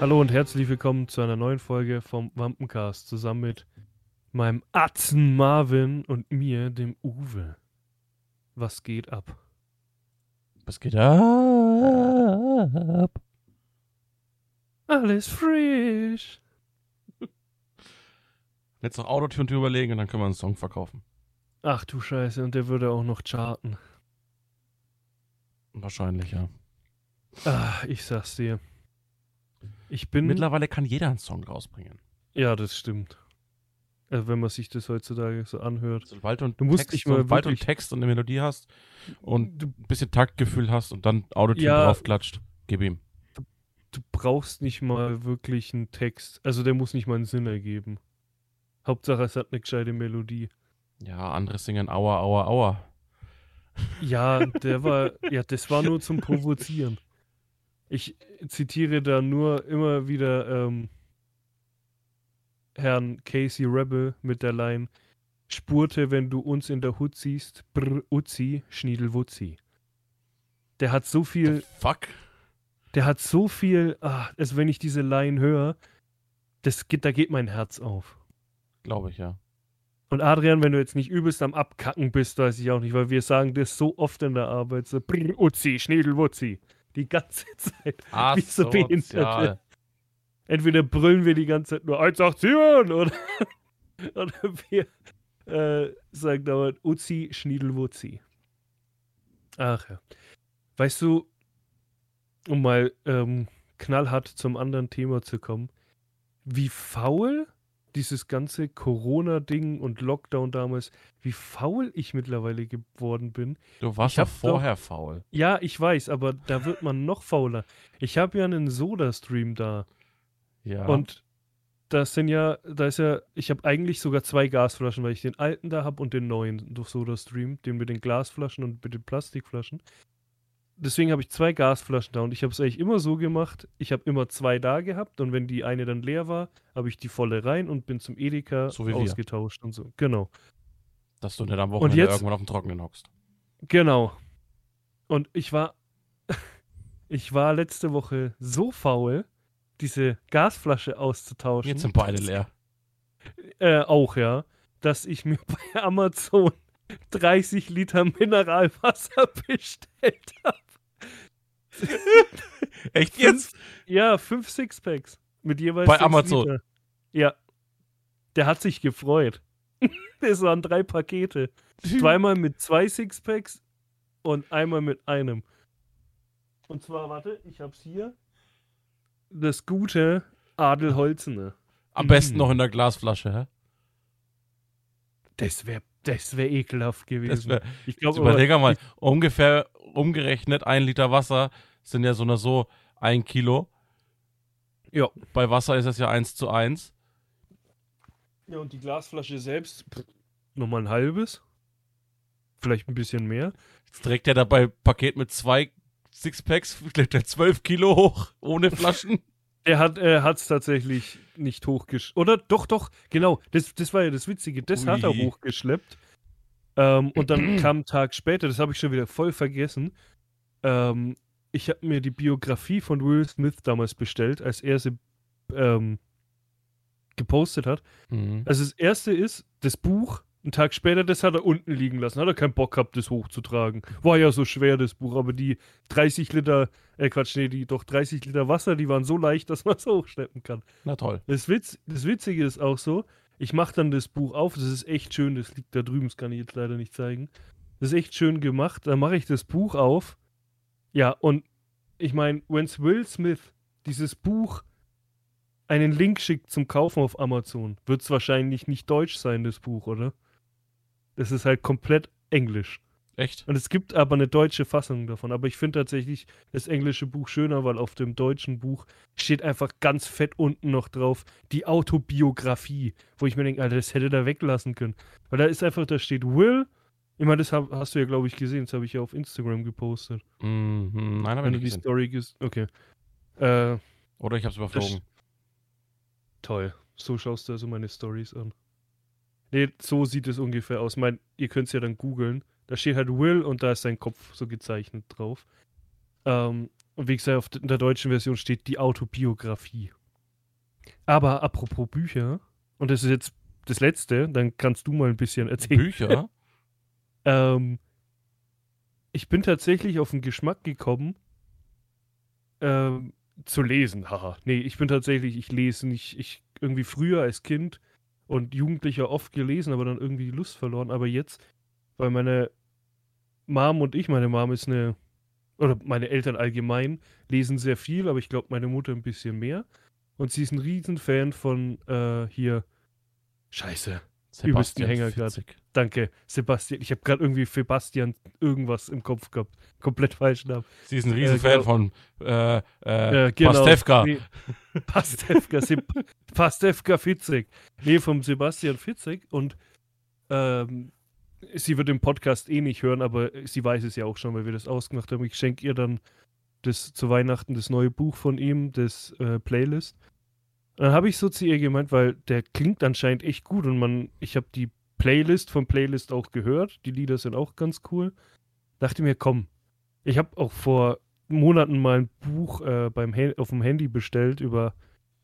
Hallo und herzlich willkommen zu einer neuen Folge vom Wampencast zusammen mit meinem Atzen Marvin und mir, dem Uwe. Was geht ab? Was geht ab? Alles frisch. Jetzt noch Autotune überlegen und dann können wir einen Song verkaufen. Ach du Scheiße, und der würde auch noch charten. Wahrscheinlich, ja. Ah, ich sag's dir. Ich bin. Mittlerweile kann jeder einen Song rausbringen. Ja, das stimmt. Also wenn man sich das heutzutage so anhört. Sobald du, Du musst Text, du einen wirklich- Text und eine Melodie hast und ein bisschen Taktgefühl hast und dann Autotune Ja. draufklatscht, gib ihm. Du brauchst nicht mal wirklich einen Text. Also der muss nicht mal einen Sinn ergeben. Hauptsache es hat eine gescheite Melodie. Ja, andere singen Aua, Aua, Aua. Ja, der war, ja, das war nur zum Provozieren. Ich zitiere da nur immer wieder ähm, Herrn Casey Rebel mit der Line Spurte, wenn du uns in der Hut siehst, brr, Uzi, Schniedelwutzi. Der hat so viel, Fuck. der hat so viel, ah, also wenn ich diese Line höre, das geht, da geht mein Herz auf. Glaube ich, ja. Und Adrian, wenn du jetzt nicht übelst am Abkacken bist, weiß ich auch nicht, weil wir sagen das so oft in der Arbeit, so Brr, Uzi, Schniedelwutzi. Die ganze Zeit. Wie so Behinderte. Asozial. Entweder brüllen wir die ganze Zeit nur 187 oder, oder wir äh, sagen dauernd Uzi, Schniedelwutzi. Ach ja. Weißt du, um mal ähm, knallhart zum anderen Thema zu kommen, wie faul dieses ganze Corona-Ding und Lockdown damals, wie faul ich mittlerweile geworden bin. Du warst doch hab doch- vorher faul. Ja, ich weiß, aber da wird man noch fauler. Ich habe ja einen Soda-Stream da. Ja. Und das sind ja, da ist ja, ich habe eigentlich sogar zwei Gasflaschen, weil ich den alten da habe und den neuen durch SodaStream, den mit den Glasflaschen und mit den Plastikflaschen. Deswegen habe ich zwei Gasflaschen da und ich habe es eigentlich immer so gemacht, ich habe immer zwei da gehabt und wenn die eine dann leer war, habe ich die volle rein und bin zum Edeka So wie wir. ausgetauscht und so. Genau. dass du nicht am Wochenende jetzt- irgendwann auf dem Trockenen hockst. Genau. Und ich war, ich war letzte Woche so faul, diese Gasflasche auszutauschen. Jetzt sind beide leer. Äh, auch, ja. Dass ich mir bei Amazon 30 Liter Mineralwasser bestellt habe. Echt jetzt? Ja, fünf Sixpacks. Mit jeweils Bei Amazon? Liter. Ja. Der hat sich gefreut. Das waren drei Pakete. Zweimal mit zwei Sixpacks und einmal mit einem. Und zwar, warte, ich hab's hier. Das gute Adelholzene. Am besten Mm. noch in der Glasflasche, hä? Das wäre das wär ekelhaft gewesen. Das wär, ich glaube, überleg mal, ungefähr umgerechnet ein Liter Wasser sind ja so oder so ein Kilo. Ja. Bei Wasser ist es ja eins zu eins. Ja, und die Glasflasche selbst pff, nochmal ein halbes. Vielleicht ein bisschen mehr. Jetzt trägt er dabei Paket mit zwei Sixpacks, schlägt er zwölf Kilo hoch, ohne Flaschen. Er hat es tatsächlich nicht hochgeschleppt. Oder doch, doch, genau. Das, das war ja das Witzige. Das hat er Ui. hochgeschleppt. Ähm, und dann kam ein Tag später, das habe ich schon wieder voll vergessen. Ähm, ich habe mir die Biografie von Will Smith damals bestellt, als er sie ähm, gepostet hat. Mhm. Also das erste ist, das Buch, einen Tag später, das hat er unten liegen lassen. Hat er keinen Bock gehabt, das hochzutragen. War ja so schwer, das Buch, aber die 30 Liter, äh Quatsch, nee, die doch 30 Liter Wasser, die waren so leicht, dass man es hochschleppen kann. Na toll. Das, Witz, das Witzige ist auch so, ich mache dann das Buch auf, das ist echt schön, das liegt da drüben, das kann ich jetzt leider nicht zeigen. Das ist echt schön gemacht, dann mache ich das Buch auf. Ja, und ich meine, wenn Will Smith dieses Buch einen Link schickt zum Kaufen auf Amazon, wird es wahrscheinlich nicht deutsch sein, das Buch, oder? Das ist halt komplett Englisch. Echt? Und es gibt aber eine deutsche Fassung davon. Aber ich finde tatsächlich das englische Buch schöner, weil auf dem deutschen Buch steht einfach ganz fett unten noch drauf die Autobiografie, wo ich mir denke, Alter, das hätte da weglassen können. Weil da ist einfach, da steht Will. Ich meine, das hab, hast du ja, glaube ich, gesehen. Das habe ich ja auf Instagram gepostet. Mhm. Nein, aber Wenn du nicht die gesehen. Story ges Okay. Äh, Oder ich hab's überflogen. toll. So schaust du also meine Stories an. Nee, so sieht es ungefähr aus. Mein, ihr könnt es ja dann googeln. Da steht halt Will und da ist sein Kopf so gezeichnet drauf. Ähm, Und wie gesagt, auf, in der deutschen Version steht die Autobiografie. Aber apropos Bücher, und das ist jetzt das letzte, dann kannst du mal ein bisschen erzählen. Bücher? Ähm, ich bin tatsächlich auf den Geschmack gekommen, ähm, zu lesen. Haha. Nee, ich bin tatsächlich, ich lese nicht, ich irgendwie früher als Kind und Jugendlicher oft gelesen, aber dann irgendwie die Lust verloren. Aber jetzt, weil meine Mom und ich, meine Mom ist eine, oder meine Eltern allgemein, lesen sehr viel, aber ich glaube, meine Mutter ein bisschen mehr. Und sie ist ein Riesenfan von äh, hier. Scheiße. Übelsten Hänger gerade. Danke, Sebastian. Ich habe gerade irgendwie Sebastian irgendwas im Kopf gehabt. Komplett falsch Namen. Sie ist ein Riesenfan genau. von äh, äh, Äh, genau. Pastewka. Nee, Pastewka, Pastewka Fitzek. Nee, vom Sebastian Fitzek. Und ähm, sie wird den Podcast eh nicht hören, aber sie weiß es ja auch schon, weil wir das ausgemacht haben. Ich schenke ihr dann das zu Weihnachten das neue Buch von ihm, das äh, Playlist. Dann habe ich so zu ihr gemeint, weil der klingt anscheinend echt gut und man, ich habe die Playlist von Playlist auch gehört. Die Lieder sind auch ganz cool. Dachte mir, komm, ich habe auch vor Monaten mal ein Buch äh, beim auf dem Handy bestellt über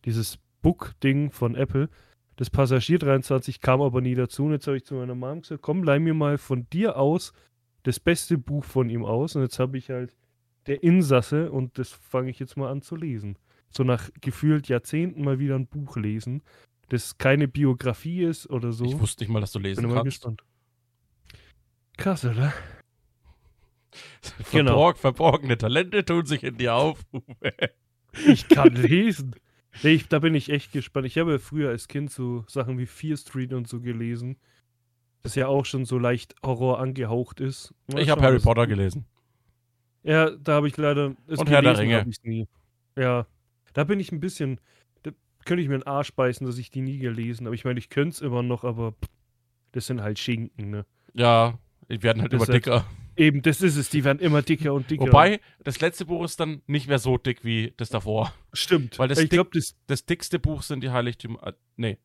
dieses Book-Ding von Apple. Das Passagier 23 kam aber nie dazu. Und jetzt habe ich zu meiner Mom gesagt, komm, leih mir mal von dir aus das beste Buch von ihm aus. Und jetzt habe ich halt der Insasse und das fange ich jetzt mal an zu lesen. So nach gefühlt Jahrzehnten mal wieder ein Buch lesen, das keine Biografie ist oder so. Ich wusste nicht mal, dass du bin lesen immer kannst. gespannt. Krass, oder? Genau. Verborg, verborgene Talente tun sich in dir auf. Ich kann lesen. Nee, ich, da bin ich echt gespannt. Ich habe früher als Kind so Sachen wie Fear Street und so gelesen. Das ja auch schon so leicht Horror angehaucht ist. Mal ich habe Harry Potter gelesen. Ja, da habe ich leider. Und Herr der gelesen Ringe. Ja, da bin ich ein bisschen. Da könnte ich mir einen Arsch beißen, dass ich die nie gelesen habe. Ich meine, ich könnte es immer noch, aber pff, das sind halt Schinken, ne? Ja, die werden halt Das immer halt- dicker. Eben, das ist es. Die werden immer dicker und dicker. Wobei, das letzte Buch ist dann nicht mehr so dick wie das davor. Stimmt. weil das ich dick- glaube, das. Das dickste Buch sind die Heiligtümer. Äh, nee.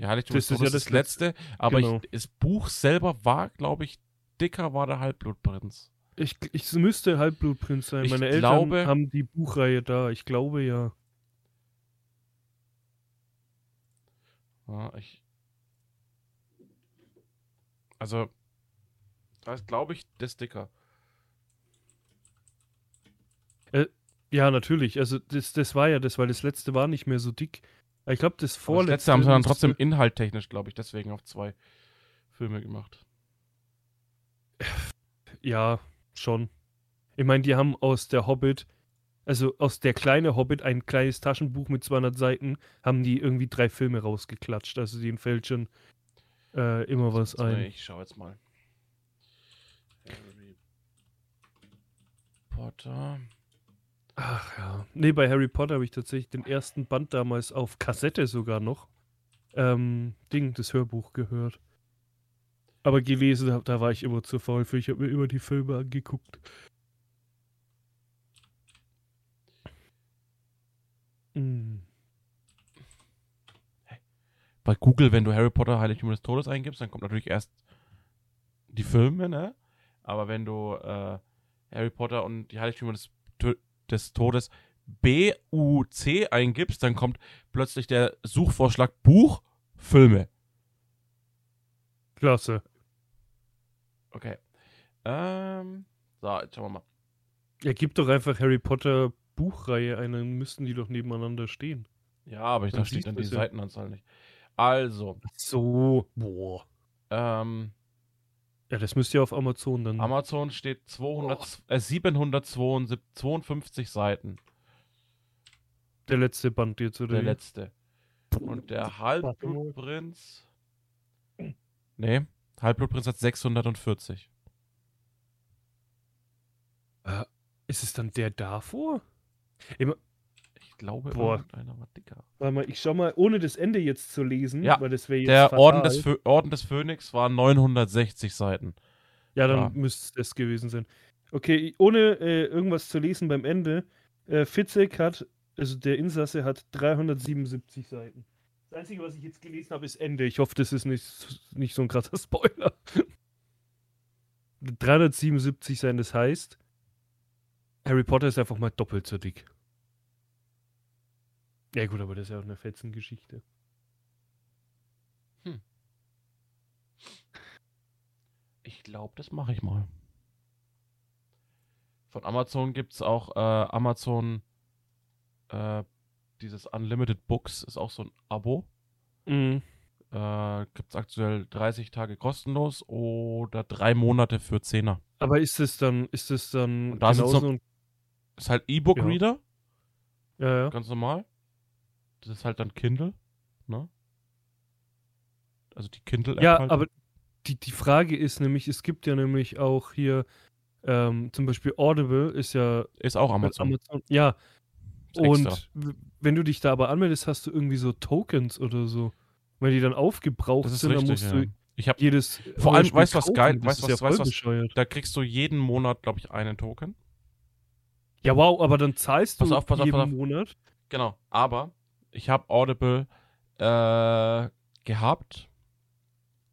Die Heiligtümer Das ist ja das das letzte. Aber Genau. ich, das Buch selber war, glaube ich, dicker war der Halbblutprinz. Ich, ich müsste Halbblutprinz sein. Ich Meine Eltern glaube- haben die Buchreihe da. Ich glaube ja. Ja, ich. Also, da ist, glaube ich, das dicker. Ja, natürlich. Also das, das war ja das, weil das letzte war nicht mehr so dick. Ich glaube, das Aber Das vorletzte. letzte haben sie dann trotzdem inhalttechnisch, glaube ich, deswegen auf zwei Filme gemacht. Ja, schon. Ich meine, die haben aus der Hobbit, also aus der kleine Hobbit, ein kleines Taschenbuch mit 200 Seiten, haben die irgendwie drei Filme rausgeklatscht. Also denen fällt schon äh, immer was ein. Ich schau jetzt mal. Harry Potter. Ach ja. Nee, bei Harry Potter habe ich tatsächlich den ersten Band damals auf Kassette sogar noch. Ähm, Ding, das Hörbuch gehört. Aber gelesen, da, da war ich immer zu faul für. Ich habe mir immer die Filme angeguckt. Mm. Bei Google, wenn du Harry Potter Heiligtümer des Todes eingibst, dann kommt natürlich erst die Filme, ne? Aber wenn du äh, Harry Potter und die Heiligtümer des, des Todes B-U-C eingibst, dann kommt plötzlich der Suchvorschlag Buch, Filme. Klasse. Okay. Ähm, so, jetzt schauen wir mal. Ja, gib doch einfach Harry Potter Buchreihe ein, dann müssten die doch nebeneinander stehen. Ja, aber ich, da steht dann die ja. Seitenanzahl nicht. Also, So. Boah. ähm, Ja, das müsst ihr auf Amazon dann. Amazon steht 200, äh, 752 Seiten. der letzte Band jetzt, oder? Der letzte. Und der Halbblutprinz. Nee, Halbblutprinz hat 640. Ist es dann der davor? Ich glaube, Boah. irgendeiner war dicker. Warte mal, ich schau mal, ohne das Ende jetzt zu lesen, Ja, weil das wäre jetzt Der fatal. Orden des, Phö Orden des Phönix war 960 Seiten. Ja, dann Ja. müsste es gewesen sein. Okay, ohne äh, irgendwas zu lesen beim Ende, äh, Fitzek hat, also der Insasse hat 377 Seiten. Das Einzige, was ich jetzt gelesen habe, ist Ende. Ich hoffe, das ist nicht, nicht so ein krasser Spoiler. 377 sein, das heißt, Harry Potter ist einfach mal doppelt so dick. Ja gut, aber das ist ja auch eine Fetzengeschichte. Ich glaube, das mache ich mal. Von Amazon gibt es auch äh, Amazon, äh, dieses Unlimited Books ist auch so ein Abo. Mhm. Äh, gibt es aktuell 30 Tage kostenlos oder drei Monate für 10er. Aber ist es dann, ist es dann da sind so- genauso ein- Ist halt E-Book-Reader, ja, ja. ganz normal. Das ist halt dann Kindle, ne? Also die Kindle-App Ja, halt. aber die, die Frage ist nämlich, es gibt ja nämlich auch hier ähm, zum Beispiel Audible ist ja ist auch Amazon. Amazon. Ja, Extra. und wenn du dich da aber anmeldest, hast du irgendwie so Tokens oder so. Wenn die dann aufgebraucht sind, dann richtig, musst ja. du Ich habe jedes. Vor allem, weißt du, was geil- weißt ist du, ja was- voll weißt was-. Da kriegst du jeden Monat, glaube ich, einen Token. Ja, wow, aber dann zahlst Pass du auf, pass auf, jeden pass auf. Monat. Genau. Aber ich habe Audible äh, gehabt.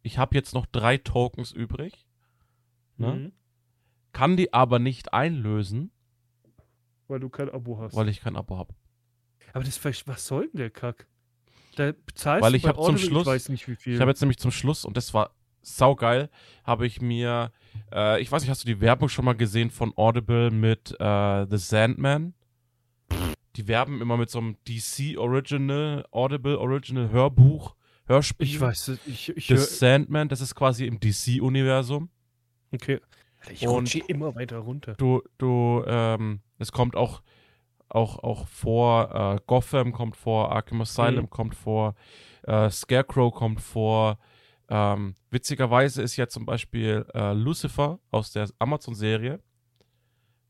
Ich habe jetzt noch drei Tokens übrig. Ne? Mhm. Kann die aber nicht einlösen, Weil du kein Abo hast. weil ich kein Abo habe. aber das, was soll denn der Kack? Da bezahlst Weil du ich bei hab zum Schluss- Ich weiß nicht, wie viel. Ich habe jetzt nämlich zum Schluss, und das war saugeil, habe ich mir, äh, ich weiß nicht, hast du die Werbung schon mal gesehen von Audible mit äh, The Sandman? Die werben immer mit so einem DC Original, Audible Original Hörbuch, Hörspiel. ich weiß es. Ich, ich The Sandman, das ist quasi im DC-Universum. okay. Ich Und- rutsche immer weiter runter. Du, du, ähm, es kommt auch, auch, auch vor, äh, Gotham kommt vor, Arkham Asylum Mhm. kommt vor, äh, Scarecrow kommt vor. Ähm, witzigerweise ist ja zum Beispiel äh, Lucifer aus der Amazon-Serie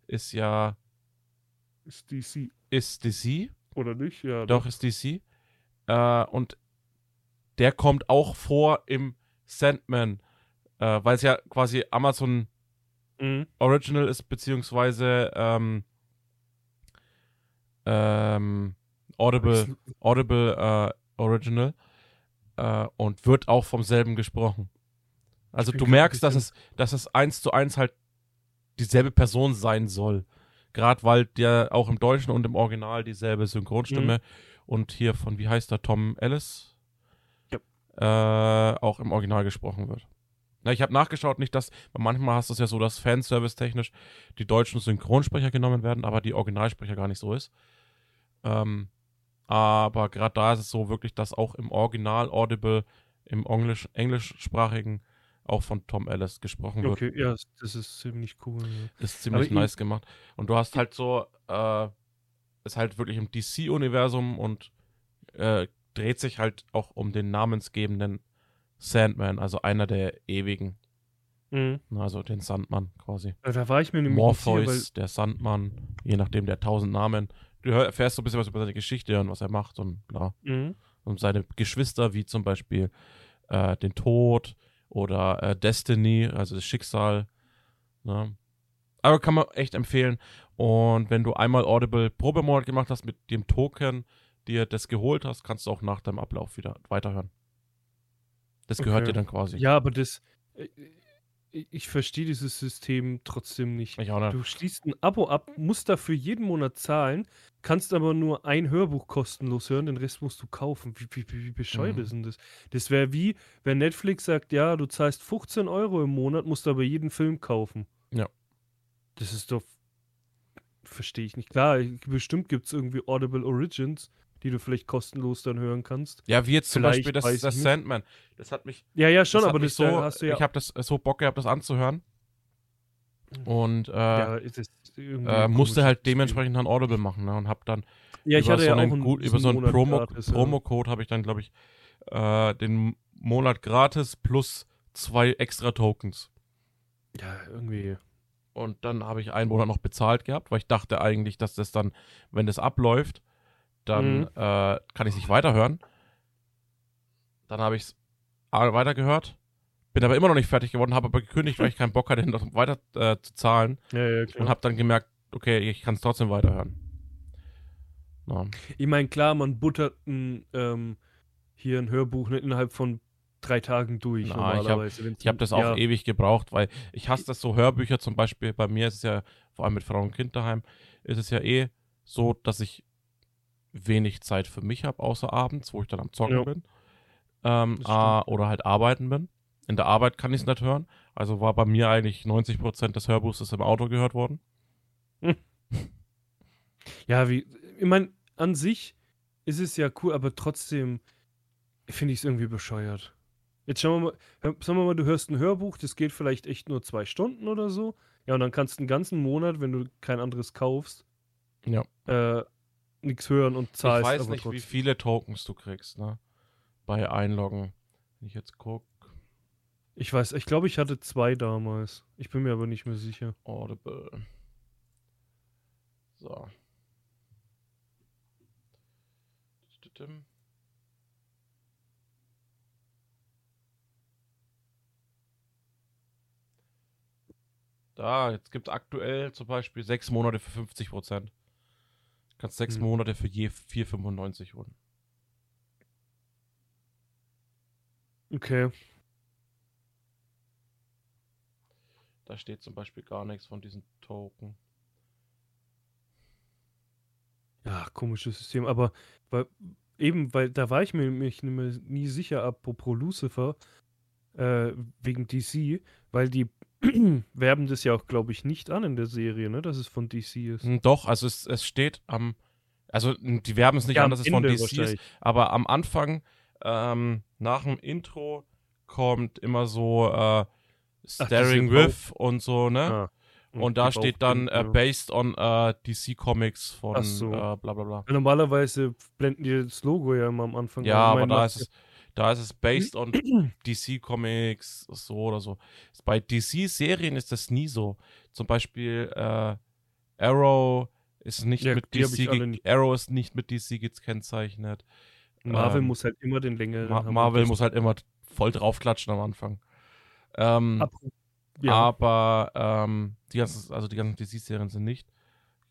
ist ja, Ist DC. ist DC, Oder nicht? Ja. doch ist DC. Äh, und der kommt auch vor im Sandman, äh, weil es ja quasi Amazon Mhm. Original ist, beziehungsweise ähm, ähm, Audible, Audible äh, Original äh, und wird auch vom selben gesprochen. Also du merkst, dass es, dass es eins zu eins halt dieselbe Person sein soll. Gerade weil der auch im Deutschen und im Original dieselbe Synchronstimme Mhm. und hier von, wie heißt der, Tom Ellis? Ja. Äh, auch im Original gesprochen wird. Na, ich habe nachgeschaut, nicht dass, manchmal hast du es ja so, dass Fanservice-technisch die deutschen Synchronsprecher genommen werden, aber die Originalsprecher gar nicht so ist. Ähm, aber gerade da ist es so wirklich, dass auch im Original Audible, im Englisch, englischsprachigen, auch von Tom Ellis gesprochen wird. Okay, ja, das ist ziemlich cool. Ja. Ist ziemlich Aber nice gemacht. Und du hast halt so, äh, ist halt wirklich im DC-Universum und äh, dreht sich halt auch um den namensgebenden Sandman, also einer der ewigen, Mhm. ne, also den Sandmann quasi. Ja, Da war ich mir nämlich nicht sicher, Morpheus, der Sandmann, je nachdem der tausend Namen. Du erfährst so ein bisschen was über seine Geschichte und was er macht und bla. Mhm. Und seine Geschwister, wie zum Beispiel äh, den Tod oder äh, Destiny, also das Schicksal. Ne? Aber kann man echt empfehlen. Und wenn du einmal Audible Probemonat gemacht hast mit dem Token, dir das geholt hast, kannst du auch nach deinem Ablauf wieder weiterhören. Das gehört Okay. dir dann quasi. Ja, aber das. äh, Ich, ich verstehe dieses System trotzdem nicht. Ich auch nicht. Du schließt ein Abo ab, musst dafür jeden Monat zahlen, kannst aber nur ein Hörbuch kostenlos hören, den Rest musst du kaufen. Wie, wie, wie wie bescheuert Mhm. ist denn das? Das wäre wie, wenn Netflix sagt, ja, du zahlst 15 Euro im Monat, musst aber jeden Film kaufen. Ja. Das ist doch. Verstehe ich nicht. Klar, bestimmt gibt es irgendwie Audible Origins, die du vielleicht kostenlos dann hören kannst. Ja, wie jetzt zum Vielleicht, Beispiel das, das. Sandman. Das hat mich Ja, ja, schon, das aber das so, da hast du ja. ich habe das so Bock gehabt, das anzuhören. Und äh, ja, äh, musste halt dementsprechend dann Audible machen ne? und habe dann Ja, ich über hatte so ja einen, auch einen, gut, über so einen Monat Promo, gratis. Promocode habe ich dann, glaube ich, äh, den Monat gratis plus zwei extra Tokens. Ja, irgendwie. Und dann habe ich einen Monat noch bezahlt gehabt, weil ich dachte eigentlich, dass das dann, wenn das abläuft, dann Mhm. äh, kann ich es nicht weiterhören. Dann habe ich es weitergehört, bin aber immer noch nicht fertig geworden, habe aber gekündigt, weil ich keinen Bock hatte, noch weiter äh, zu zahlen Ja, ja, klar. und habe dann gemerkt, okay, ich kann es trotzdem weiterhören. Ja. Ich meine, klar, man buttert ein, ähm, hier ein Hörbuch nicht innerhalb von drei Tagen durch Na, ich hab- normalerweise. wenn's- Ich habe das auch ewig gebraucht, weil ich hasse das so Hörbücher zum Beispiel. Bei mir ist es ja, vor allem mit Frau und Kind daheim, ist es ja eh so, dass ich wenig Zeit für mich habe, außer abends, wo ich dann am Zocken Ja. bin. Ähm, ah, oder halt arbeiten bin. In der Arbeit kann ich es nicht hören. Also war bei mir eigentlich 90% des Hörbuchs ist im Auto gehört worden. Ja, wie, ich meine, an sich ist es ja cool, aber trotzdem finde ich es irgendwie bescheuert. Jetzt schauen wir mal, sagen wir mal, du hörst ein Hörbuch, das geht vielleicht echt nur zwei Stunden oder so. Ja, und dann kannst du einen ganzen Monat, wenn du kein anderes kaufst, Ja. äh, nichts hören und zahlst. ich weiß aber nicht, wie trotzdem. viele Tokens du kriegst, ne? Bei Einloggen. Wenn ich jetzt gucke. Ich weiß, ich glaube, ich hatte zwei damals. Ich bin mir aber nicht mehr sicher. Audible. So. Da, jetzt gibt es aktuell zum Beispiel sechs Monate für 50 Prozent. Kannst sechs Hm. Monate für je 4,95 holen. Okay. Da steht zum Beispiel gar nichts von diesen Token. Ja, komisches System, aber weil, eben, weil da war ich mir mich nie sicher, apropos Lucifer, äh, wegen DC, weil die werben das ja auch, glaube ich, nicht an in der Serie, ne, dass es von DC ist. Hm, Doch, also es, es steht am. Also m, die werben es nicht Ja, an, dass es von DC ist, aber am Anfang, ähm, nach dem Intro, kommt immer so äh, Staring with und so, ne? Ah, und da die steht dann äh, ja. based on äh, DC Comics von Ach so. äh, bla bla bla. Normalerweise blenden die das Logo ja immer am Anfang. Ja, aber da ist es, da ist es based on DC Comics so oder so. Bei DC-Serien ist das nie so. Zum Beispiel äh, Arrow ist nicht Ja, mit DC, nicht. Arrow ist nicht mit DC gekennzeichnet. Marvel ähm, muss halt immer den längeren Ma. Marvel muss halt immer voll draufklatschen am Anfang. Ähm, Apro- ja. Aber ähm, die ganzen, also die ganzen DC-Serien sind nicht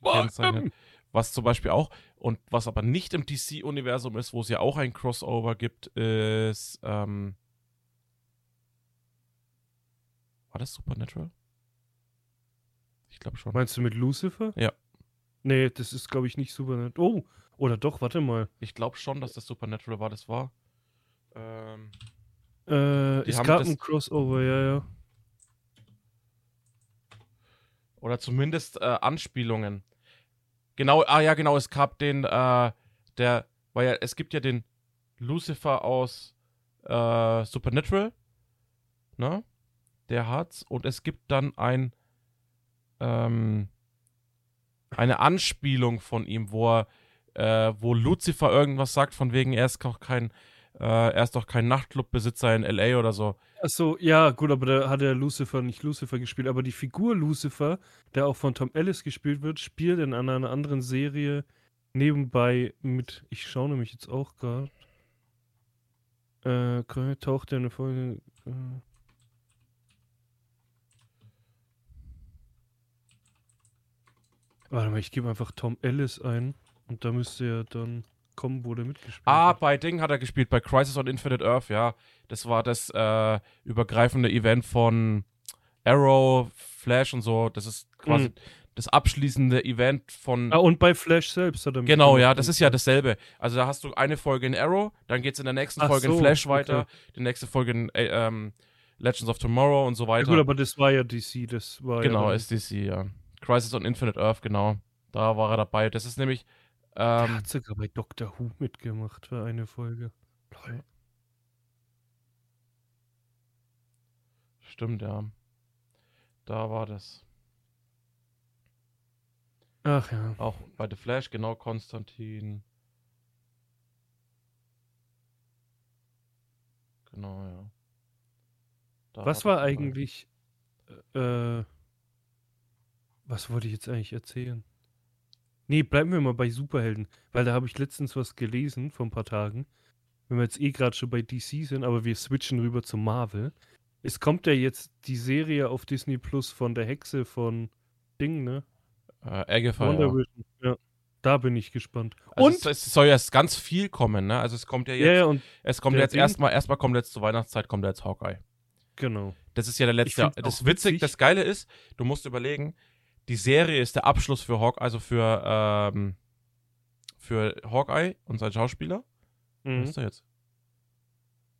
gekennzeichnet. Was zum Beispiel auch, und was aber nicht im DC-Universum ist, wo es ja auch ein Crossover gibt, ist, ähm, war das Supernatural? Ich glaube schon. Meinst du mit Lucifer? Ja. Nee, das ist, glaube ich, nicht super nett. Oh, oder doch, warte mal. Ich glaube schon, dass das Supernatural war, das war. Ähm, Äh, es gab das- ein Crossover, ja, ja. Oder zumindest äh, Anspielungen. Genau, ah ja, genau, es gab den, äh, der, weil ja, es gibt ja den Lucifer aus äh, Supernatural, ne? Der hat's. Und es gibt dann ein, ähm, eine Anspielung von ihm, wo er, äh, wo Lucifer irgendwas sagt, von wegen, er ist doch kein, äh, er ist doch kein Nachtclubbesitzer in LA oder so. Achso, ja, gut, aber da hat er Lucifer nicht Lucifer gespielt. Aber die Figur Lucifer, der auch von Tom Ellis gespielt wird, spielt in einer, einer anderen Serie nebenbei mit. Ich schaue nämlich jetzt auch gerade. Äh, taucht er eine Folge. Äh, Warte mal, ich gebe einfach Tom Ellis ein und da müsste er dann kommen, wo der mitgespielt Ah, hat. bei Ding hat er gespielt, bei Crisis on Infinite Earth, ja. Das war das äh, übergreifende Event von Arrow, Flash und so. Das ist quasi Mhm. das abschließende Event von. Ah, und bei Flash selbst hat er Genau, ja, das ist ja dasselbe. Also da hast du eine Folge in Arrow, dann geht es in der nächsten Ach Folge in so, Flash okay. weiter, die nächste Folge in äh, ähm, Legends of Tomorrow und so Ja, weiter. gut, aber das war ja DC, das war genau, ja. SDC, ja. Crisis on Infinite Earth, genau. Da war er dabei. Das ist nämlich. Ähm, hat sogar bei Doctor Who mitgemacht für eine Folge. Lol. stimmt, ja. Da war das. Ach ja. Auch bei The Flash, genau, Konstantin. Genau, ja. Da Was war war eigentlich. Äh, was wollte ich jetzt eigentlich erzählen? Nee, bleiben wir mal bei Superhelden, weil da habe ich letztens was gelesen vor ein paar Tagen. Wenn wir jetzt eh gerade schon bei DC sind, aber wir switchen rüber zu Marvel. Es kommt ja jetzt die Serie auf Disney Plus von der Hexe von Ding, ne? Äh, Agatha, Wonder. Vision. Ja. Da bin ich gespannt. Also und es, es soll ja jetzt ganz viel kommen, ne? Also es kommt ja jetzt, ja, ja, und es kommt jetzt erstmal, erstmal kommt jetzt zur Weihnachtszeit, kommt jetzt Hawkeye. genau. Das ist ja der letzte. Das witzig, witzig. das Geile ist, du musst überlegen, die Serie ist der Abschluss für Hawk, also für, ähm, für Hawkeye und sein Schauspieler. Was Mhm. ist der jetzt?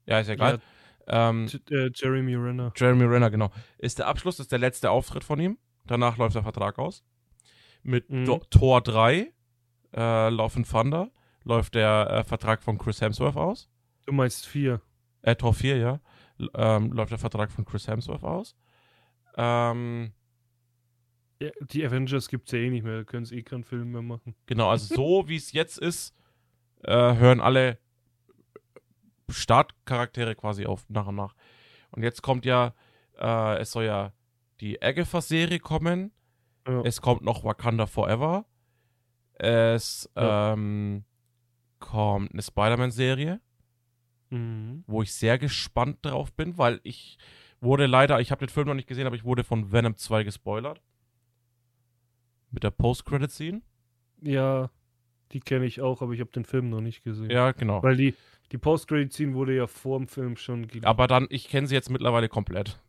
Ja, ist ja egal. ähm, J- äh, Jeremy Renner. Jeremy Renner, genau. Ist der Abschluss, ist der letzte Auftritt von ihm. Danach läuft der Vertrag aus. Mit Mhm. Do Tor 3, äh, Love and Thunder, läuft der äh, Vertrag von Chris Hemsworth aus. Du meinst vier. Äh, Tor 4, ja. Ähm, läuft der Vertrag von Chris Hemsworth aus. Ähm, Ja, die Avengers gibt's ja eh nicht mehr, da können sie eh keinen Film mehr machen. genau, also so wie es jetzt ist, äh, hören alle Startcharaktere quasi auf, nach und nach. Und jetzt kommt ja, äh, es soll ja die Agatha-Serie kommen. Ja. Es kommt noch Wakanda Forever. Es Ja. ähm, kommt eine Spider-Man-Serie, Mhm. wo ich sehr gespannt drauf bin, weil ich wurde leider, ich habe den Film noch nicht gesehen, aber ich wurde von Venom 2 gespoilert. Mit der Post-Credit-Scene. Ja, die kenne ich auch, aber ich habe den Film noch nicht gesehen. Ja, genau. Weil die, die Post-Credit-Scene wurde ja vor dem Film schon geleakt. Aber dann, ich kenne sie jetzt mittlerweile komplett.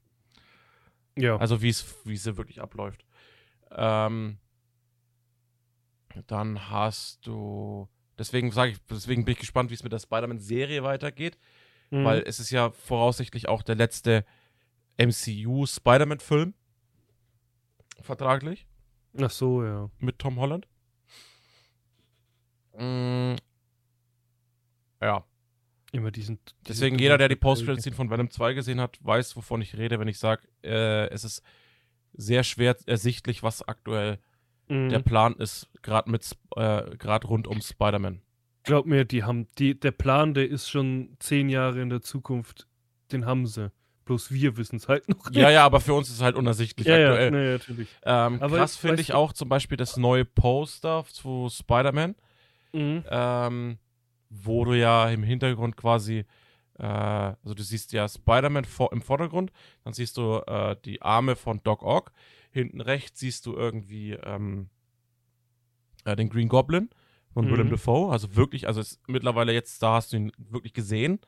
Ja. Also wie es, wie sie wirklich abläuft. Ähm, dann hast du. Deswegen sage ich, deswegen bin ich gespannt, wie es mit der Spider-Man-Serie weitergeht. Mhm. Weil es ist ja voraussichtlich auch der letzte MCU-Spider-Man-Film. Vertraglich. Ach so, ja. Mit Tom Holland. Mm, ja. Immer diesen. diesen Deswegen jeder, der die Post-Credit-Scene von Venom 2 gesehen hat, weiß, wovon ich rede, wenn ich sage, äh, es ist sehr schwer ersichtlich, was aktuell Mhm. der Plan ist, gerade mit äh, gerade rund um Spider-Man. Glaub mir, die haben, die, der Plan, der ist schon zehn Jahre in der Zukunft. Den haben sie. Bloß wir wissen es halt noch Ja, ja, aber für uns ist es halt unersichtlich ja, ja, aktuell. nee, natürlich. Ähm, Aber krass finde ich auch zum Beispiel das neue Poster zu Spider-Man, Mhm. ähm, wo du ja im Hintergrund quasi, äh, also du siehst ja Spider-Man im Vordergrund, dann siehst du äh, die Arme von Doc Ock, hinten rechts siehst du irgendwie ähm, äh, den Green Goblin von Mhm. Willem Dafoe, also wirklich, also ist mittlerweile jetzt, da hast du ihn wirklich gesehen.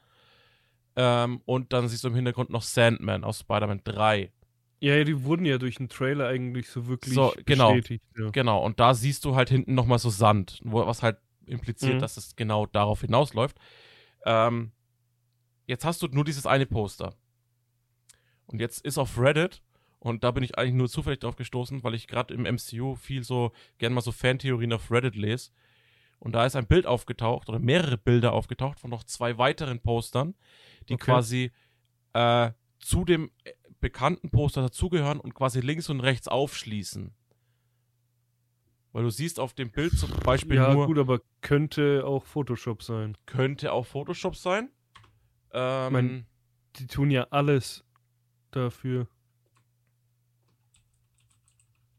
Ähm, und dann siehst du im Hintergrund noch Sandman aus Spider-Man 3. Ja, ja, die wurden ja durch den Trailer eigentlich so wirklich So, genau. bestätigt. Ja. Genau, und da siehst du halt hinten nochmal so Sand, wo, was halt impliziert, Mhm. dass es genau darauf hinausläuft. Ähm, jetzt hast du nur dieses eine Poster. Und jetzt ist auf Reddit, und da bin ich eigentlich nur zufällig drauf gestoßen, weil ich gerade im MCU viel so, gern mal so Fantheorien auf Reddit lese. Und da ist ein Bild aufgetaucht, oder mehrere Bilder aufgetaucht von noch zwei weiteren Postern, die Okay. quasi äh, zu dem äh, bekannten Poster dazugehören und quasi links und rechts aufschließen. Weil du siehst auf dem Bild zum Beispiel Ja, nur, gut, aber könnte auch Photoshop sein. könnte auch Photoshop sein. Ähm, mein- Die tun ja alles dafür.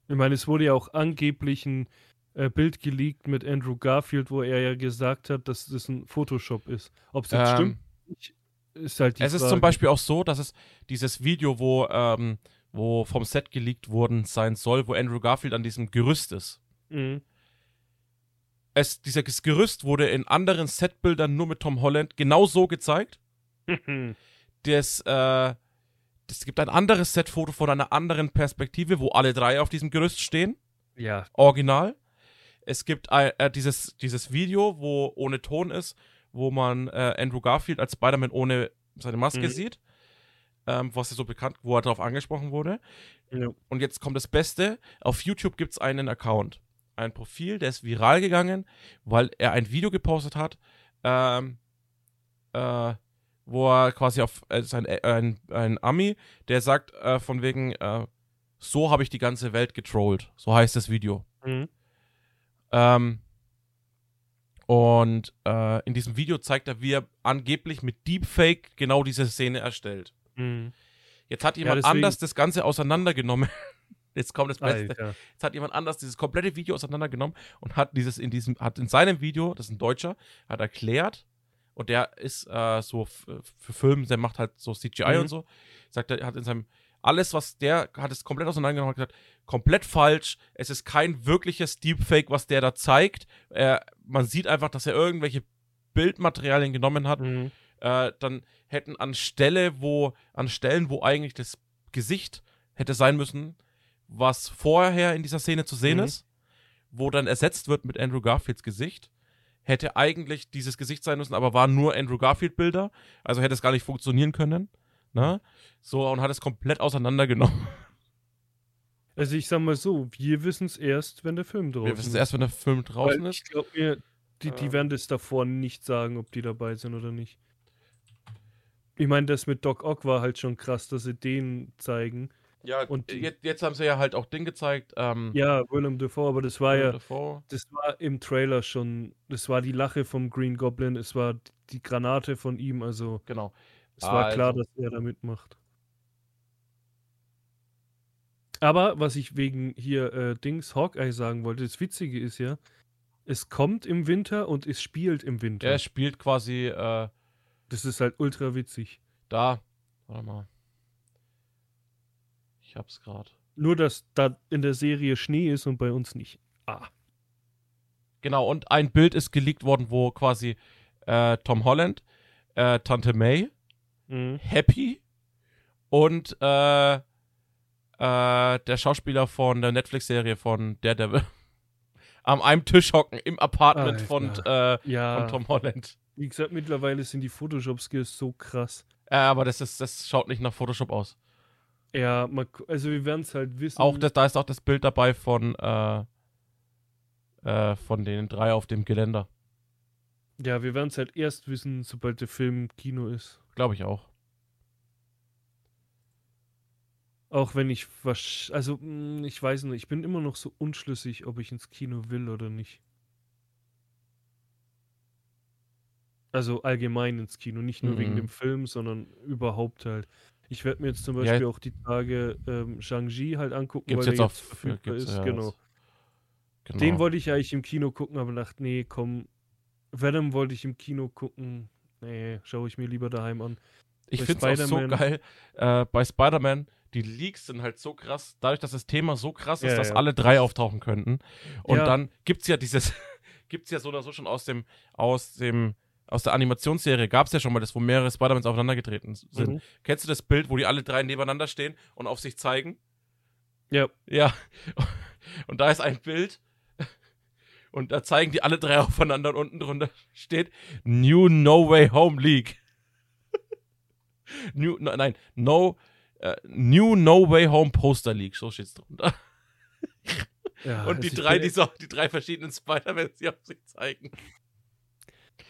Ich meine, es wurde ja auch angeblich ein äh, Bild geleakt mit Andrew Garfield, wo er ja gesagt hat, dass das ein Photoshop ist. Ob es jetzt ähm, stimmt, ist halt die es ist Frage. zum Beispiel auch so, dass es dieses Video, wo, ähm, wo vom Set geleakt worden sein soll, wo Andrew Garfield an diesem Gerüst ist. Mhm. Es, dieses Gerüst wurde in anderen Setbildern nur mit Tom Holland genau so gezeigt. Das, äh, es gibt ein anderes Setfoto von einer anderen Perspektive, wo alle drei auf diesem Gerüst stehen. ja, Original. Es gibt äh, dieses, dieses Video, wo ohne Ton ist, wo man äh, Andrew Garfield als Spider-Man ohne seine Maske Mhm. sieht. Ähm, was ja so bekannt, wo er darauf angesprochen wurde. ja. Und jetzt kommt das Beste. Auf YouTube gibt es einen Account. Ein Profil, der ist viral gegangen, weil er ein Video gepostet hat, ähm, äh, wo er quasi auf äh, sein, äh, ein, ein Ami, der sagt äh, von wegen, äh, so habe ich die ganze Welt getrollt. So heißt das Video. Mhm. Ähm, und äh, in diesem Video zeigt er, wie er angeblich mit Deepfake genau diese Szene erstellt. Mhm. Jetzt hat jemand deswegen- anders das Ganze auseinandergenommen. Jetzt kommt das Beste. Alter. Jetzt hat jemand anders dieses komplette Video auseinandergenommen und hat dieses in diesem, hat in seinem Video, das ist ein Deutscher, hat erklärt, und der ist äh, so für Filme, der macht halt so CGI Mhm. und so, sagt er, hat in seinem alles, was der hat es komplett auseinandergenommen und gesagt, komplett falsch. Es ist kein wirkliches Deepfake, was der da zeigt. Er, man sieht einfach, dass er irgendwelche Bildmaterialien genommen hat. Mhm. Äh, dann hätten an Stelle, wo, an Stellen, wo eigentlich das Gesicht hätte sein müssen, was vorher in dieser Szene zu sehen Mhm. ist, wo dann ersetzt wird mit Andrew Garfields Gesicht, hätte eigentlich dieses Gesicht sein müssen, aber waren nur Andrew Garfield-Bilder, also hätte es gar nicht funktionieren können. Ne? So, und hat es komplett auseinandergenommen. Also ich sag mal so, wir wissen es erst, wenn der Film draußen Wir wissen es erst, wenn der Film draußen Weil ist. Ich glaube mir, die, die Äh. werden das davor nicht sagen, ob die dabei sind oder nicht. Ich meine, das mit Doc Ock war halt schon krass, dass sie den zeigen. Ja, und jetzt, jetzt haben sie ja halt auch Ding gezeigt. Ähm, Ja, Willem Dafoe, aber das war ja, Dafoe. das war im Trailer schon, das war die Lache vom Green Goblin, es war die Granate von ihm, also Genau. Es war klar, Also- dass er da mitmacht. Aber was ich wegen hier äh, Dings Hawkeye sagen wollte, das Witzige ist ja, es kommt im Winter und es spielt im Winter. Er spielt quasi äh, Das ist halt ultra witzig. da. Warte mal. Ich hab's gerade. Nur, dass da in der Serie Schnee ist und bei uns nicht. Ah. Genau, und ein Bild ist geleakt worden, wo quasi äh, Tom Holland, äh, Tante May, Mhm. Happy und äh, äh, der Schauspieler von der Netflix-Serie von Daredevil am einem Tisch hocken im Apartment von, äh, Ja. von Tom Holland. Wie gesagt, mittlerweile sind die Photoshop-Skills so krass. Äh, aber das, ist, das schaut nicht nach Photoshop aus. Ja, gu- also wir werden es halt wissen. Auch das, da ist auch das Bild dabei von, äh, äh, von den drei auf dem Geländer. Ja, wir werden es halt erst wissen, sobald der Film Kino ist. Glaube ich auch. Auch wenn ich was. Also, mh, ich weiß nicht, ich bin immer noch so unschlüssig, ob ich ins Kino will oder nicht. Also allgemein ins Kino, nicht nur wegen Mhm. dem Film, sondern überhaupt halt. Ich werde mir jetzt zum Ja, Beispiel auch die Tage ähm, Shang-Chi halt angucken, Gibt's weil jetzt der auch jetzt verfügbar ist. ja genau. genau. Den wollte ich eigentlich im Kino gucken, aber dachte, nee, komm. Venom wollte ich im Kino gucken. Nee, schaue ich mir lieber daheim an. Ich finde es auch so geil. Äh, bei Spider-Man, die Leaks sind halt so krass, dadurch, dass das Thema so krass ist, Ja, dass ja. alle drei auftauchen könnten. Und Ja. dann gibt es ja dieses, gibt es ja so oder so schon aus dem, aus dem, aus der Animationsserie gab es ja schon mal das, wo mehrere Spider-Mans aufeinandergetreten sind. Mhm. Kennst du das Bild, wo die alle drei nebeneinander stehen und auf sich zeigen? Ja, Ja. Und da ist ein Bild. Und da zeigen die alle drei aufeinander und unten drunter steht New No Way Home League. New, no, nein, No, äh, New No Way Home Poster League, so steht's drunter. ja Und die drei, die, so, die drei verschiedenen Spider-Mans, die auf sich zeigen.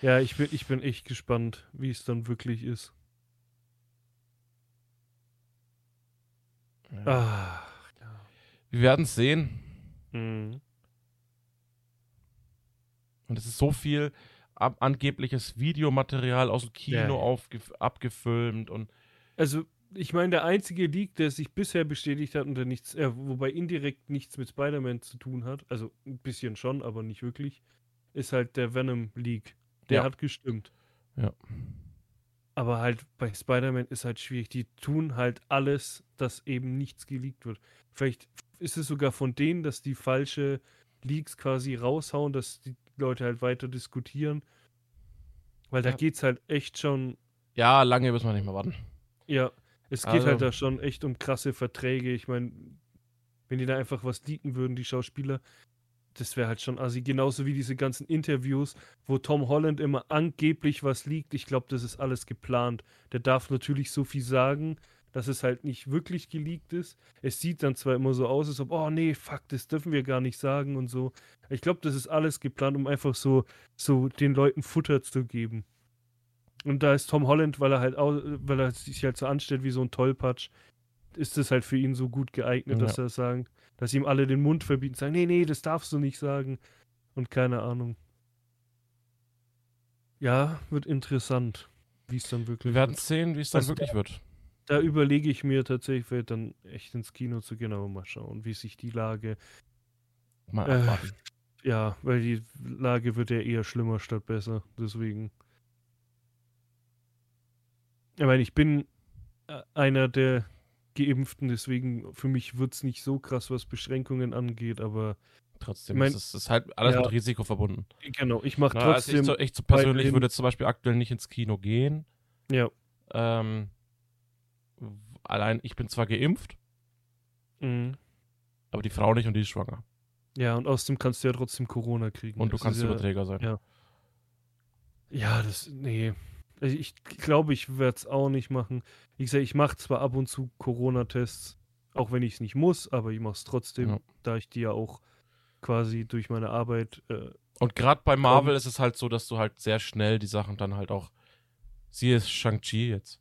Ja, ich bin, ich bin echt gespannt, wie es dann wirklich ist. Ah. Wir werden es sehen. Mhm. Und es ist so viel ab angebliches Videomaterial aus dem Kino Ja, abgefilmt und Also, ich meine, der einzige Leak, der sich bisher bestätigt hat und der nichts, äh, wobei indirekt nichts mit Spider-Man zu tun hat, also ein bisschen schon, aber nicht wirklich, ist halt der Venom-Leak. Der Ja. hat gestimmt. Ja. Aber halt bei Spider-Man ist halt schwierig. Die tun halt alles, dass eben nichts geleakt wird. Vielleicht ist es sogar von denen, dass die falsche Leaks quasi raushauen, dass die Leute halt weiter diskutieren. Weil da Ja. geht's halt echt schon ja, lange müssen wir nicht mehr warten. ja, es geht Also- halt da schon echt um krasse Verträge. Ich meine, wenn die da einfach was leaken würden, die Schauspieler, das wäre halt schon assi. Genauso wie diese ganzen Interviews, wo Tom Holland immer angeblich was liegt. Ich glaube, das ist alles geplant. Der darf natürlich so viel sagen, dass es halt nicht wirklich geleakt ist. Es sieht dann zwar immer so aus, als ob, oh nee, fuck, das dürfen wir gar nicht sagen und so. Ich glaube, das ist alles geplant, um einfach so, so den Leuten Futter zu geben. Und da ist Tom Holland, weil er halt au- weil er sich halt so anstellt wie so ein Tollpatsch, ist es halt für ihn so gut geeignet, dass er sagen, dass ihm alle den Mund verbieten, sagen, nee, nee, das darfst du nicht sagen. Und keine Ahnung. Ja, wird interessant, wie es dann wirklich Wir werden wird. sehen, wie es dann Also- wirklich wird. Da überlege ich mir tatsächlich, dann echt ins Kino zu gehen, aber mal schauen, wie sich die Lage, Mal Äh, abwarten. ja, weil die Lage wird ja eher schlimmer statt besser, deswegen. Ich meine, ich bin äh, einer, der Geimpften, deswegen für mich wird es nicht so krass, was Beschränkungen angeht, aber Trotzdem, Ich mein- es ist, es ist halt alles Ja. mit Risiko verbunden. genau, ich mache Na, also trotzdem. ich, so, ich persönlich würde zum Beispiel aktuell nicht ins Kino gehen. ja. Ähm, allein, ich bin zwar geimpft, Mhm. aber die Frau nicht und die ist schwanger. Ja, und außerdem kannst du ja trotzdem Corona kriegen. Und du Das kannst ist ja, Überträger sein. ja. Ja, das, nee. Also ich glaube, ich werde es auch nicht machen. Ich sage, ich mache zwar ab und zu Corona-Tests, auch wenn ich es nicht muss, aber ich mache es trotzdem, Ja. da ich die ja auch quasi durch meine Arbeit. Äh, Und gerade bei Marvel ist es halt so, dass du halt sehr schnell die Sachen dann halt auch. Siehe Shang-Chi jetzt.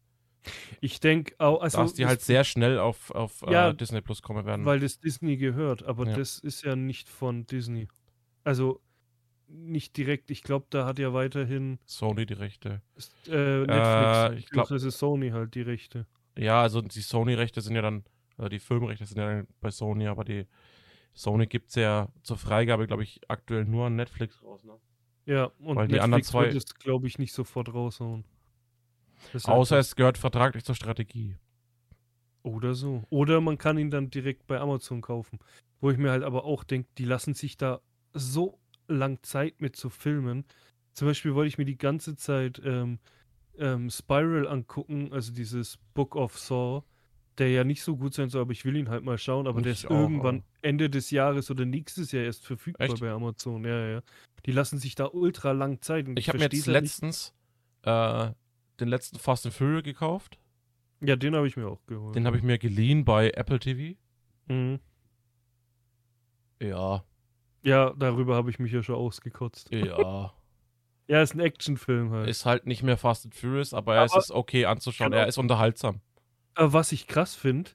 Ich denke auch, also. dass die das- halt sehr schnell auf, auf Ja, äh, Disney Plus kommen werden. Weil das Disney gehört, aber Ja. das ist ja nicht von Disney. Also nicht direkt. Ich glaube, da hat ja weiterhin Sony die Rechte. äh, Netflix. Äh, ich glaub- beziehungsweise Sony halt die Rechte. Ja, also die Sony-Rechte sind ja dann, also die Filmrechte sind ja dann bei Sony, aber die Sony gibt es ja zur Freigabe, glaube ich, aktuell nur an Netflix raus. Ne? Ja, und Weil die anderen Netflix zwei- wird es, glaube ich, nicht sofort raushauen. Das ist Außer halt es gehört vertraglich zur Strategie. Oder so. Oder man kann ihn dann direkt bei Amazon kaufen. Wo ich mir halt aber auch denke, die lassen sich da so lang Zeit mit zu filmen. Zum Beispiel wollte ich mir die ganze Zeit ähm, ähm, Spiral angucken, also dieses Book of Saw, der ja nicht so gut sein soll, aber ich will ihn halt mal schauen. Aber der Ich ist auch, irgendwann aber- Ende des Jahres oder nächstes Jahr erst verfügbar Echt? bei Amazon. Ja, ja. Die lassen sich da ultra lang Zeit. und Ich habe mir jetzt halt letztens äh, den letzten Fast and Furious gekauft. Ja, den habe ich mir auch geholt. Den habe ich mir geliehen bei Apple TV. Mhm. Ja, Ja, darüber habe ich mich ja schon ausgekotzt. ja. Ja, ist ein Actionfilm halt. ist halt nicht mehr Fast and Furious, aber, es Aber- ist okay anzuschauen. Genau. Er ist unterhaltsam. Aber was ich krass finde,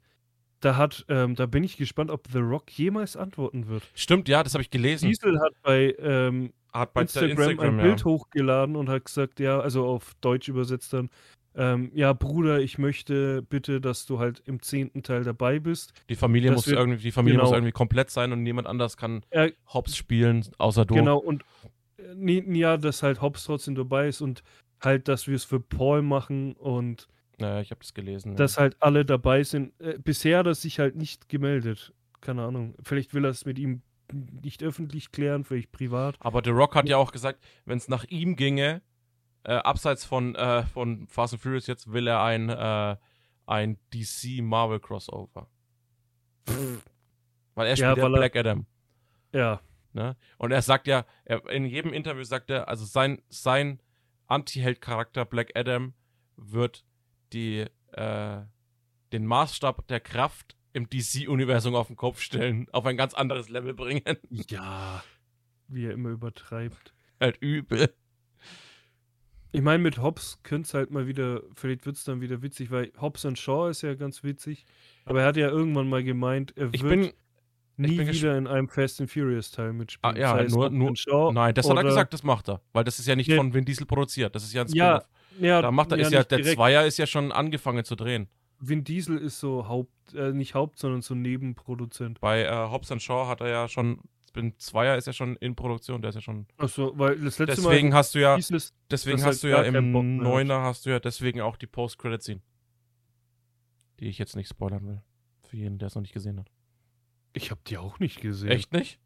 da hat, ähm, da bin ich gespannt, ob The Rock jemals antworten wird. Stimmt, ja, das habe ich gelesen. Diesel hat bei, ähm, Hat bei Instagram, ein Bild hochgeladen und hat gesagt, ja, also auf Deutsch übersetzt dann, ähm, ja, Bruder, ich möchte bitte, dass du halt im zehnten Teil dabei bist. Die Familie muss wird- irgendwie, die Familie muss genau. irgendwie komplett sein und niemand anders kann Ja, Hobbs spielen, außer du. Genau, und äh, ja, dass halt Hobbs trotzdem dabei ist und halt, dass wir es für Paul machen und Naja, ich habe das gelesen. ja. dass halt alle dabei sind. Äh, bisher hat er sich halt nicht gemeldet. Keine Ahnung. Vielleicht will er es mit ihm nicht öffentlich klären, vielleicht privat. Aber The Rock hat ja auch gesagt, wenn es nach ihm ginge, äh, abseits von, äh, von Fast and Furious jetzt, will er ein, äh, ein DC Marvel Crossover. Weil er spielt ja, weil er- Black Adam. Ja, Ne? Und er sagt ja, er, in jedem Interview sagt er, also sein, sein Anti-Held-Charakter Black Adam wird die, äh, den Maßstab der Kraft im DC-Universum auf den Kopf stellen, auf ein ganz anderes Level bringen. ja. Wie er immer übertreibt. halt übel. Ich meine, mit Hobbs könnte es halt mal wieder, vielleicht wird es dann wieder witzig, weil Hobbs und Shaw ist ja ganz witzig. Aber er hat ja irgendwann mal gemeint, er Ich wird bin, nie wieder in einem Fast and Furious Teil mitspielen. Ah, ja, Sei es nur- nur- und Shaw nein, das hat er gesagt, das macht er. Weil das ist ja nicht Nee. von Vin Diesel produziert, das ist ja ein Ja, Spin-off. Ja, Da macht er, ist ja, der direkt. Zweier ist ja schon angefangen zu drehen. Vin Diesel ist so Haupt, äh, nicht Haupt, sondern so Nebenproduzent. Bei äh, Hobbs Shaw hat er ja schon, Spin Zweier ist ja schon in Produktion, der ist ja schon. Achso, weil das letzte Deswegen hast du ja, Mal hieß es, deswegen hast du ja im Neuner hast du ja deswegen auch die Post-Credit-Scene. Die ich jetzt nicht spoilern will. Für jeden, der es noch nicht gesehen hat. ich habe die auch nicht gesehen. Echt nicht?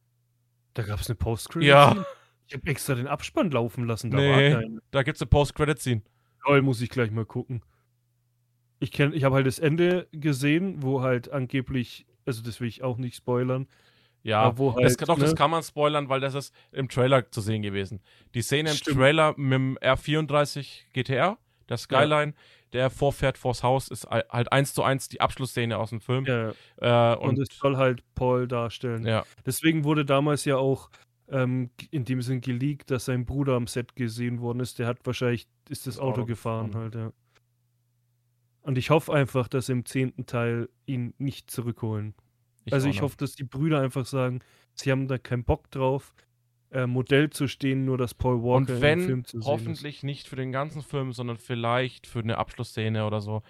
Da gab es eine post -Credit Ja. Ich habe extra den Abspann laufen lassen, da Nee. Da gibt's eine Post-Credit-Scene. Toll, muss ich gleich mal gucken. Ich kenn, ich habe halt das Ende gesehen, wo halt angeblich, also das will ich auch nicht spoilern, Ja, wo halt, das, kann- doch, das ne, kann man spoilern, weil das ist im Trailer zu sehen gewesen. Die Szene im Stimmt. Trailer mit dem R34 GTR, der Skyline, der vorfährt vors Haus, ist al- halt eins zu eins die Abschlussszene aus dem Film. ja, Äh, und, und, es soll halt Paul darstellen. ja, Deswegen wurde damals ja auch ähm, in dem Sinn geleakt, dass sein Bruder am Set gesehen worden ist. Der hat wahrscheinlich, ist das Das Auto Auto gefahren, gefahren. halt, ja. Und ich hoffe einfach, dass im zehnten Teil ihn nicht zurückholen. also auch ich hoffe, dass die Brüder einfach sagen, sie haben da keinen Bock drauf, äh, Modell zu stehen, nur dass Paul Walker Und im wenn, Film zu sehen ist. hoffentlich nicht für den ganzen Film, sondern vielleicht für eine Abschlussszene oder so.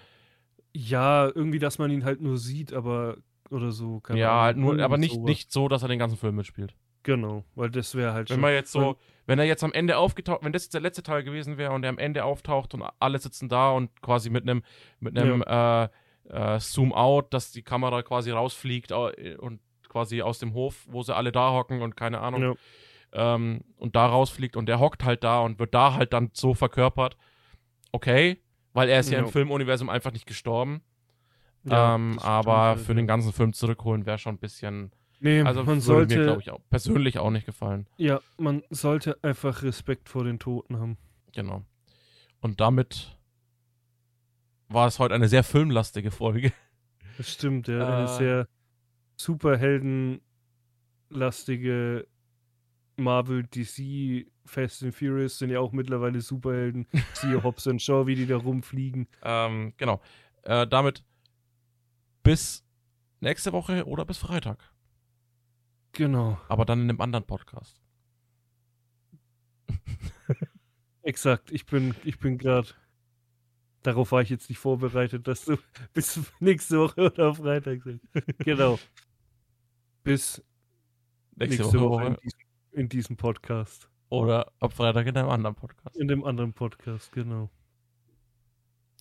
Ja, irgendwie, dass man ihn halt nur sieht, aber oder so. ja, halt nur, aber nicht, nicht so, dass er den ganzen Film mitspielt. Genau, weil das wäre halt Wenn schon. man jetzt so, wenn er jetzt am Ende aufgetaucht, wenn das jetzt der letzte Teil gewesen wäre und er am Ende auftaucht und alle sitzen da und quasi mit einem, mit einem, äh, äh, Zoom Out, dass die Kamera quasi rausfliegt und quasi aus dem Hof, wo sie alle da hocken und keine Ahnung, Ja. ähm, und da rausfliegt und der hockt halt da und wird da halt dann so verkörpert. Okay, weil er ist ja, Ja. im Filmuniversum einfach nicht gestorben. Ja, ähm, aber halt, für ja. den ganzen Film zurückholen wäre schon ein bisschen. Nee, Also man sollte, mir, glaube ich, auch, persönlich auch nicht gefallen. ja, man sollte einfach Respekt vor den Toten haben. Genau. Und damit war es heute eine sehr filmlastige Folge. Das stimmt, ja. Eine Äh. sehr superheldenlastige Marvel, DC, Fast and Furious sind ja auch mittlerweile Superhelden. Siehe Hobbs und Shaw, wie die da rumfliegen. Ähm, genau. Äh, damit bis nächste Woche oder bis Freitag. Genau, Aber dann in einem anderen Podcast. exakt. Ich bin, ich bin gerade. Darauf war ich jetzt nicht vorbereitet, dass du bis nächste Woche oder Freitag sagst. genau. Bis Nächste, nächste, Woche, Woche in diesem, in diesem Podcast. oder ab Freitag in einem anderen Podcast. In dem anderen Podcast, genau.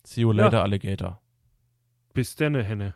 See you Ja. later, Alligator. Bis denne, Henne.